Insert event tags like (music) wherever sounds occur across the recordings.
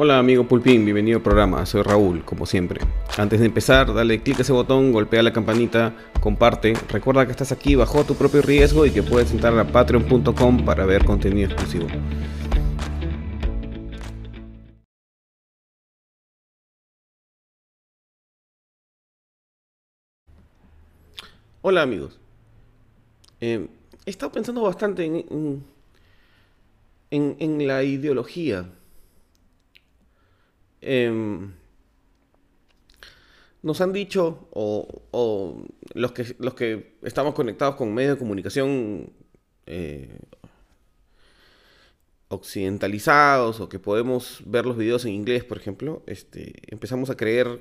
Hola amigo Pulpín, bienvenido al programa, soy Raúl, como siempre. Antes de empezar, dale clic a ese botón, golpea la campanita, comparte. Recuerda que estás aquí bajo tu propio riesgo y que puedes entrar a patreon.com para ver contenido exclusivo. Hola amigos. Eh, he estado pensando bastante en, en la ideología Em, nos han dicho, o, los, que, los que estamos conectados con medios de comunicación eh, occidentalizados o que podemos ver los videos en inglés, por ejemplo, este, empezamos a creer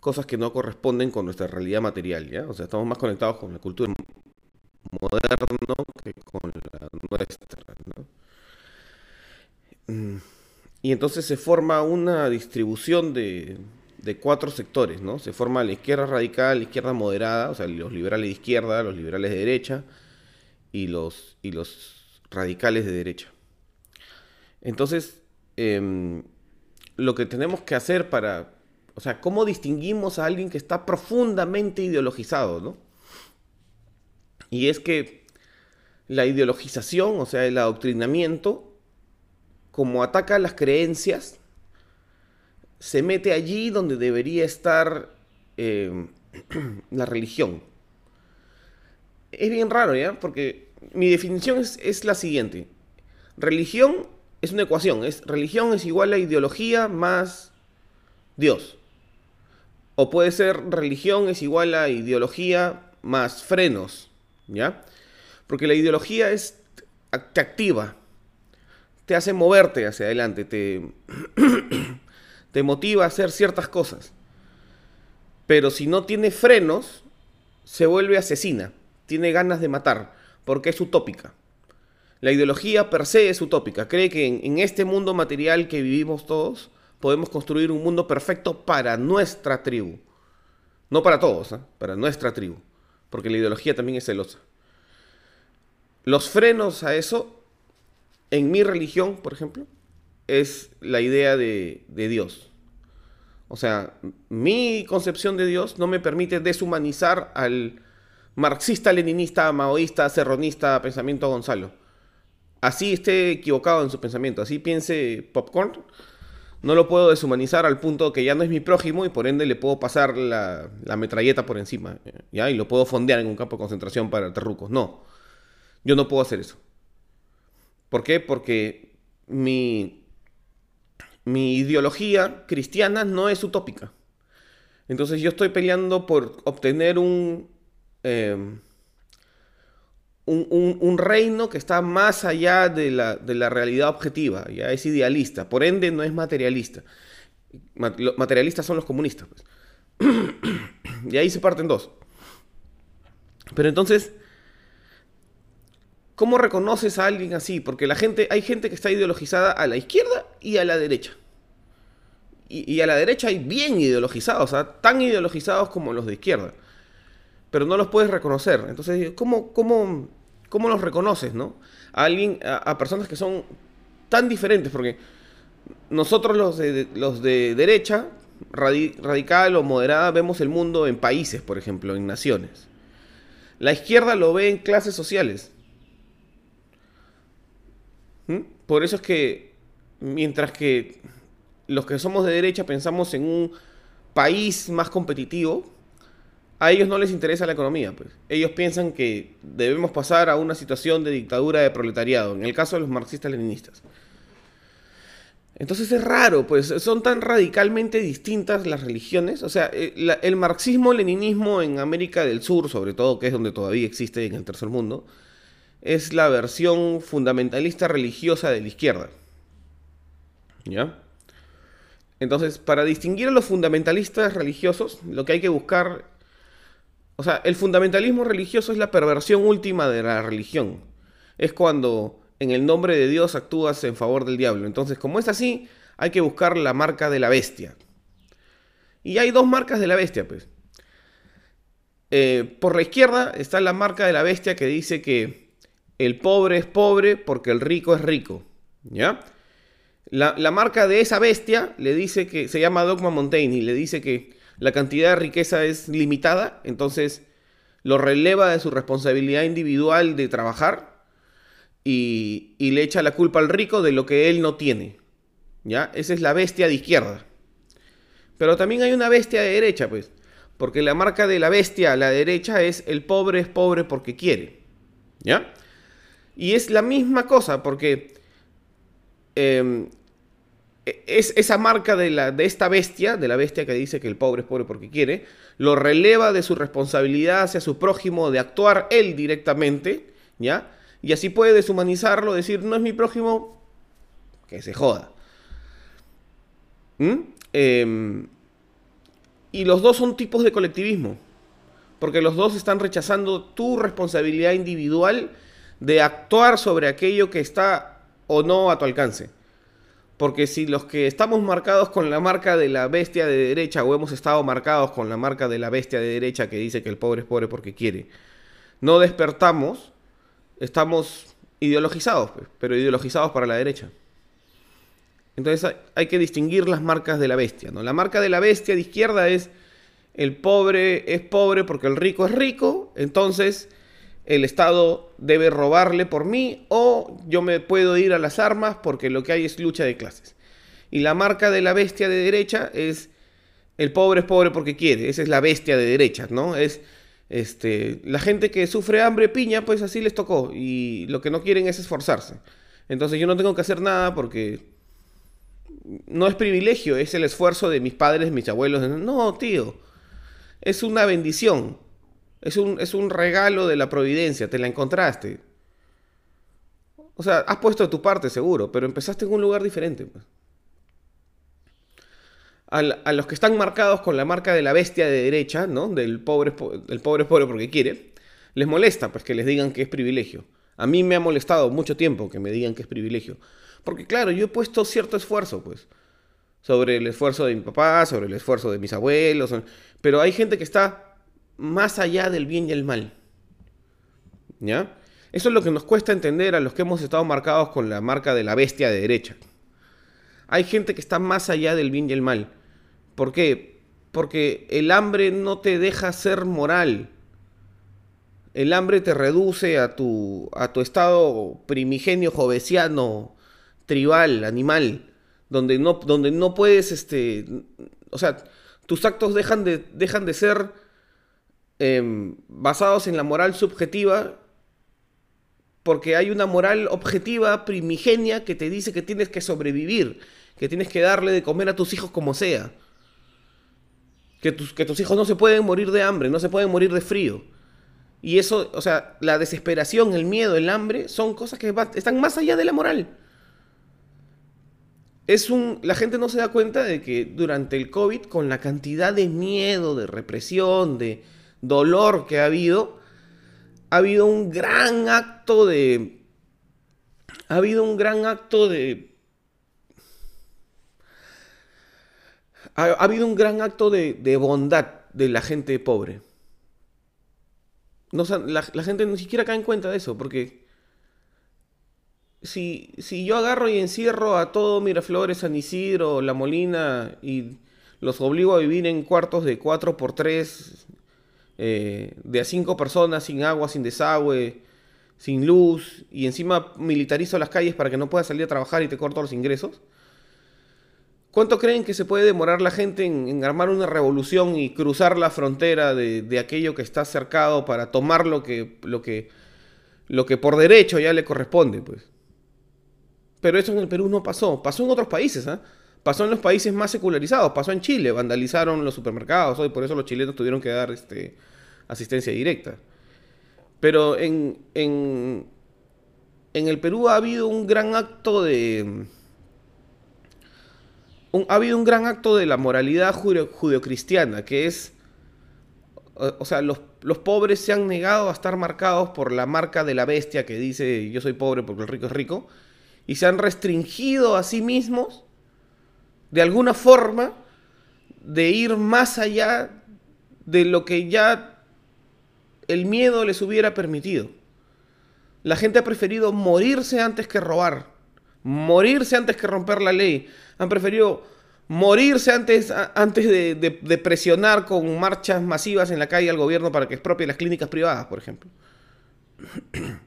cosas que no corresponden con nuestra realidad material, ¿ya? O sea, estamos más conectados con la cultura moderna que con la nuestra, ¿no? Mm. Y entonces se forma una distribución de, cuatro sectores, ¿no? Se forma la izquierda radical, la izquierda moderada, o sea, los liberales de izquierda, los liberales de derecha y los, y los radicales de derecha. Entonces, em, lo que tenemos que hacer para, o sea, ¿cómo distinguimos a alguien que está profundamente ideologizado, ¿no? Y es que la ideologización, o sea, el adoctrinamiento, como ataca las creencias, se mete allí donde debería estar eh, (clears throat) la religión. Es bien raro, ¿ya? Porque mi definición es, la siguiente. Religión es una ecuación. Es, religión es igual a ideología más Dios. O puede ser religión es igual a ideología más frenos, ¿ya? Porque la ideología es, activa, te hace moverte hacia adelante, te, (clears throat) te motiva a hacer ciertas cosas. Pero si no tiene frenos, se vuelve asesina, tiene ganas de matar, porque es utópica. La ideología per se es utópica, cree que en, este mundo material que vivimos todos, podemos construir un mundo perfecto para nuestra tribu. No para todos, ¿eh? para nuestra tribu, porque la ideología también es celosa. Los frenos a eso en mi religión, por ejemplo, es la idea de, Dios. O sea, mi concepción de Dios no me permite deshumanizar al marxista, leninista, maoísta, serronista, pensamiento Gonzalo. Así esté equivocado en su pensamiento, así piense Popcorn, no lo puedo deshumanizar al punto que ya no es mi prójimo y por ende le puedo pasar la, la metralleta por encima, ¿ya? Y lo puedo fondear en un campo de concentración para terrucos. No, yo no puedo hacer eso. ¿Por qué? Porque mi, mi ideología cristiana no es utópica. Entonces yo estoy peleando por obtener un, em, un, reino que está más allá de la, realidad objetiva, ya es idealista, por ende no es materialista. Materialistas son los comunistas. Pues. (clears throat) y ahí se parten dos. Pero entonces, ¿Cómo reconoces a alguien así? Porque la gente, hay gente que está ideologizada a la izquierda y a la derecha. Y, a la derecha hay bien ideologizados, o sea, tan ideologizados como los de izquierda. Pero no los puedes reconocer. Entonces, ¿cómo, cómo, cómo los reconoces, no? A alguien, a, personas que son tan diferentes, porque nosotros los de, los de derecha, radical o moderada, vemos el mundo en países, por ejemplo, en naciones. La izquierda lo ve en clases sociales. ¿Mm? Por eso es que mientras que los que somos de derecha pensamos en un país más competitivo, a ellos no les interesa la economía. Pues. Ellos piensan que debemos pasar a una situación de dictadura de proletariado, en el caso de los marxistas-leninistas. Entonces es raro, pues son tan radicalmente distintas las religiones. O sea, eh, el marxismo-leninismo en América del Sur, sobre todo, que es donde todavía existe en el tercer mundo, es la versión fundamentalista religiosa de la izquierda. ¿Ya? Entonces, para distinguir a los fundamentalistas religiosos, lo que hay que buscar... O sea, el fundamentalismo religioso es la perversión última de la religión. Es cuando en el nombre de Dios actúas en favor del diablo. Entonces, como es así, hay que buscar la marca de la bestia. Y hay dos marcas de la bestia, pues. Eh, por la izquierda está la marca de la bestia que dice que el pobre es pobre porque el rico es rico. ¿Ya? La, la, marca de esa bestia le dice que se llama Dogma Montaigne y le dice que la cantidad de riqueza es limitada, entonces lo releva de su responsabilidad individual de trabajar y, y le echa la culpa al rico de lo que él no tiene. ¿Ya? Esa es la bestia de izquierda. Pero también hay una bestia de derecha, pues. Porque la marca de la bestia a la derecha es el pobre es pobre porque quiere. ¿Ya? Y es la misma cosa, porque em, e, es esa marca de, la, de esta bestia, de la bestia que dice que el pobre es pobre porque quiere, lo releva de su responsabilidad hacia su prójimo de actuar él directamente, ¿ya? Y así puede deshumanizarlo, decir, no es mi prójimo, que se joda. ¿Mm? Em, y los dos son tipos de colectivismo. Porque los dos están rechazando tu responsabilidad individual de actuar sobre aquello que está o no a tu alcance. Porque si los que estamos marcados con la marca de la bestia de derecha o hemos estado marcados con la marca de la bestia de derecha que dice que el pobre es pobre porque quiere, no despertamos, estamos ideologizados, pues, pero ideologizados para la derecha. Entonces hay que distinguir las marcas de la bestia. ¿no? La marca de la bestia de izquierda es el pobre es pobre porque el rico es rico, entonces el Estado debe robarle por mí o yo me puedo ir a las armas porque lo que hay es lucha de clases. Y la marca de la bestia de derecha es el pobre es pobre porque quiere, esa es la bestia de derecha, ¿no? Es este, la gente que sufre hambre piña, pues así les tocó y lo que no quieren es esforzarse. Entonces yo no tengo que hacer nada porque no es privilegio, es el esfuerzo de mis padres, mis abuelos. No, tío, es una bendición. Es un, es un regalo de la providencia, te la encontraste. O sea, has puesto de tu parte seguro, pero empezaste en un lugar diferente. Pues. A, los que están marcados con la marca de la bestia de derecha, ¿no? Del pobre, pobre pobre porque quiere, les molesta pues que les digan que es privilegio. A mí me ha molestado mucho tiempo que me digan que es privilegio. Porque claro, yo he puesto cierto esfuerzo, pues, sobre el esfuerzo de mi papá, sobre el esfuerzo de mis abuelos, pero hay gente que está más allá del bien y el mal. ¿Ya? Eso es lo que nos cuesta entender a los que hemos estado marcados con la marca de la bestia de derecha. Hay gente que está más allá del bien y el mal. ¿Por qué? Porque el hambre no te deja ser moral. El hambre te reduce a tu, a tu estado primigenio jovesiano tribal, animal, donde no, donde no puedes, este, o sea, tus actos dejan de, dejan de ser em, basados en la moral subjetiva porque hay una moral objetiva, primigenia, que te dice que tienes que sobrevivir, que tienes que darle de comer a tus hijos como sea. Que tus, que tus hijos no se pueden morir de hambre, no se pueden morir de frío. Y eso, o sea, la desesperación, el miedo, el hambre, son cosas que están más allá de la moral es un, la gente no se da cuenta de que durante el COVID, con la cantidad de miedo, de represión, de dolor que ha habido, ha habido un gran acto de... Ha habido un gran acto de... Ha, habido un gran acto de, bondad de la gente pobre. No, la, la gente ni siquiera cae en cuenta de eso, porque si, si yo agarro y encierro a todo Miraflores, San Isidro, La Molina y los obligo a vivir en cuartos de 4 por 3 eh, de a 5 personas, sin agua, sin desagüe, sin luz, y encima militarizo las calles para que no puedas salir a trabajar y te corto los ingresos. ¿Cuánto creen que se puede demorar la gente en, armar una revolución y cruzar la frontera de, de, aquello que está cercado para tomar lo que, lo que, lo que por derecho ya le corresponde? Pues. Pero eso en el Perú no pasó. Pasó en otros países, ¿ah? Pasó en los países más secularizados. Pasó en Chile. Vandalizaron los supermercados. Hoy por eso los chilenos tuvieron que dar este, asistencia directa. Pero en, el Perú ha habido un gran acto de... ha habido un gran acto de la moralidad judeocristiana, que es... O sea, los pobres se han negado a estar marcados por la marca de la bestia que dice yo soy pobre porque el rico es rico y se han restringido a sí mismos de alguna forma de ir más allá de lo que ya el miedo les hubiera permitido. La gente ha preferido morirse antes que robar, morirse antes que romper la ley. Han preferido morirse antes, antes de, presionar con marchas masivas en la calle al gobierno para que expropie las clínicas privadas, por ejemplo. (clears throat)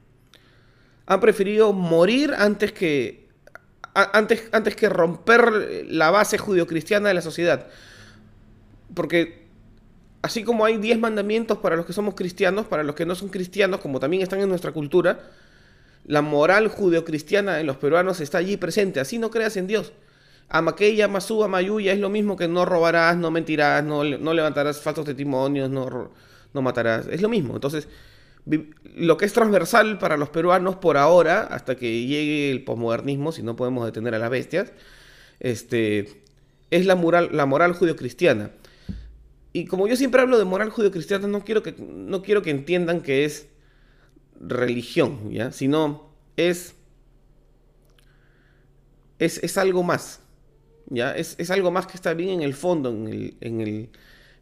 Han preferido morir antes que, antes, antes que romper la base judio-cristiana de la sociedad. Porque así como hay 10 mandamientos para los que somos cristianos, para los que no son cristianos, como también están en nuestra cultura, la moral judeocristiana en los peruanos está allí presente. Así no creas en Dios. Amaqueya, Masúa, Mayuya es lo mismo que no robarás, no mentirás, no, no levantarás falsos testimonios, no, no matarás. Es lo mismo. Entonces, lo que es transversal para los peruanos por ahora, hasta que llegue el posmodernismo, si no podemos detener a las bestias, este, es la moral, la moral judeocristiana. Y como yo siempre hablo de moral judeocristiana, no quiero que, no quiero que entiendan que es religión, ¿ya? Sino es, es, algo más, ¿ya? Es, algo más que está bien en el fondo, en, el,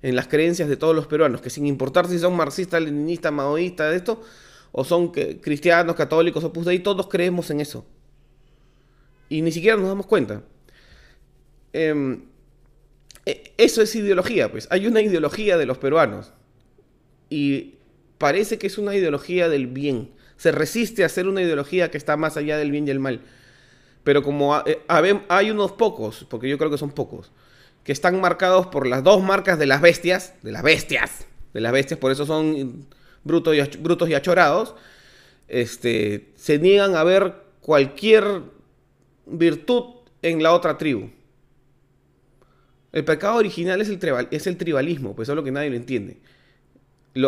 las creencias de todos los peruanos, que sin importar si son marxistas, leninistas, maoístas, de esto, o son cristianos, católicos, o ahí, todos creemos en eso. Y ni siquiera nos damos cuenta. Em, e, eso es ideología, pues. Hay una ideología de los peruanos. Y parece que es una ideología del bien. Se resiste a ser una ideología que está más allá del bien y el mal. Pero como eh, hay unos pocos, porque yo creo que son pocos, que están marcados por las dos marcas de las bestias, de las bestias, de las bestias, por eso son brutos y, brutos y achorados, este, se niegan a ver cualquier virtud en la otra tribu. El pecado original es el, tribalismo, pues es lo que nadie lo entiende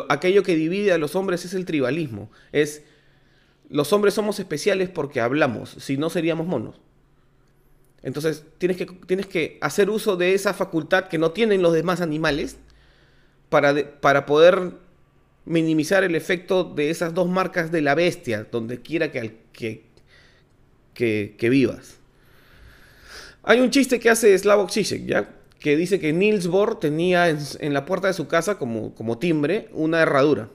aquello que divide a los hombres es el tribalismo. Es los hombres somos especiales porque hablamos, si no seríamos monos. Entonces tienes que, tienes que hacer uso de esa facultad que no tienen los demás animales para, para poder minimizar el efecto de esas dos marcas de la bestia, donde quiera que, que, que, vivas. Hay un chiste que hace Slavoj Žižek, ¿ya? que dice que Niels Bohr tenía en, la puerta de su casa como, como timbre una herradura.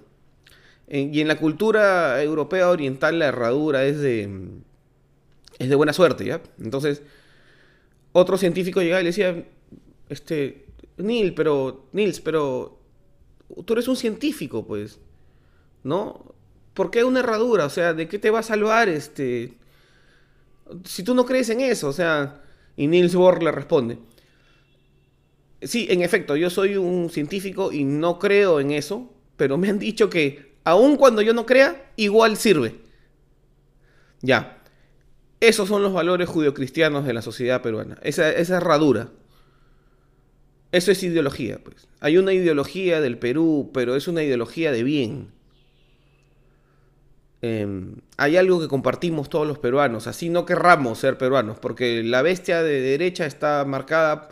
y en la cultura europea oriental la herradura es de, es de buena suerte, ¿ya? Entonces, otro científico llegaba y le decía, este, Nils, pero, Nils, pero tú eres un científico, pues, ¿no? ¿Por qué una herradura? O sea, ¿de qué te va a salvar este? Si tú no crees en eso, o sea, y Niels Bohr le responde, Sí, en efecto, yo soy un científico y no creo en eso, pero me han dicho que aun cuando yo no crea, igual sirve. Ya. Esos son los valores judeocristianos de la sociedad peruana. Esa, esa herradura. Eso es ideología, pues. Hay una ideología del Perú, pero es una ideología de bien. Em, hay algo que compartimos todos los peruanos, así no querramos ser peruanos, porque la bestia de derecha está marcada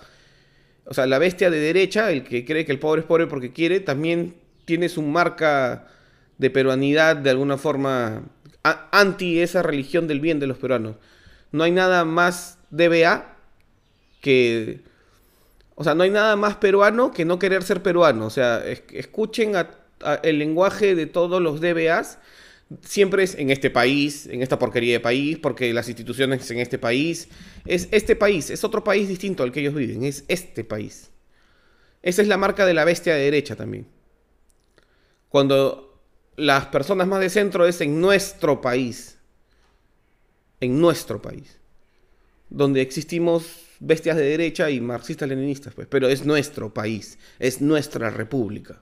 o sea, la bestia de derecha, el que cree que el pobre es pobre porque quiere, también tiene su marca de peruanidad de alguna forma anti esa religión del bien de los peruanos. No hay nada más DBA que... O sea, no hay nada más peruano que no querer ser peruano. O sea, escuchen el lenguaje de todos los DBAs siempre es en este país, en esta porquería de país, porque las instituciones en este país. Es este país, es otro país distinto al que ellos viven, es este país. Esa es la marca de la bestia de derecha también. Cuando las personas más de centro es en nuestro país. En nuestro país. Donde existimos bestias de derecha y marxistas-leninistas, pues. Pero es nuestro país, es nuestra república.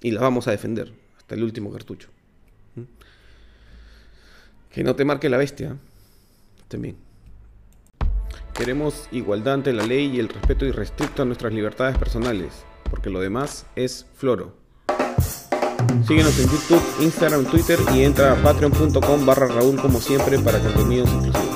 Y la vamos a defender hasta el último cartucho. Que no te marque la bestia. También. Queremos igualdad ante la ley y el respeto irrestricto a nuestras libertades personales, porque lo demás es floro. Síguenos en YouTube, Instagram, Twitter y entra a patreon.com barra Raúl como siempre para contenidos exclusivos.